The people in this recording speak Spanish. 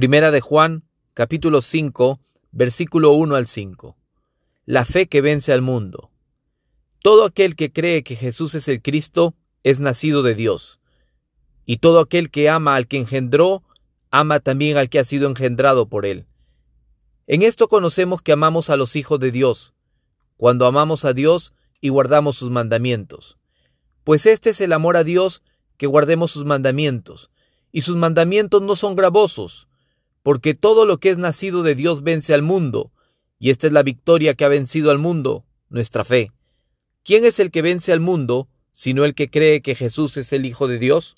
Primera de Juan, capítulo 5, versículo 1 al 5. La fe que vence al mundo. Todo aquel que cree que Jesús es el Cristo es nacido de Dios. Y todo aquel que ama al que engendró, ama también al que ha sido engendrado por él. En esto conocemos que amamos a los hijos de Dios, cuando amamos a Dios y guardamos sus mandamientos. Pues este es el amor a Dios, que guardemos sus mandamientos, y sus mandamientos no son gravosos, porque todo lo que es nacido de Dios vence al mundo, y esta es la victoria que ha vencido al mundo, nuestra fe. ¿Quién es el que vence al mundo, sino el que cree que Jesús es el Hijo de Dios?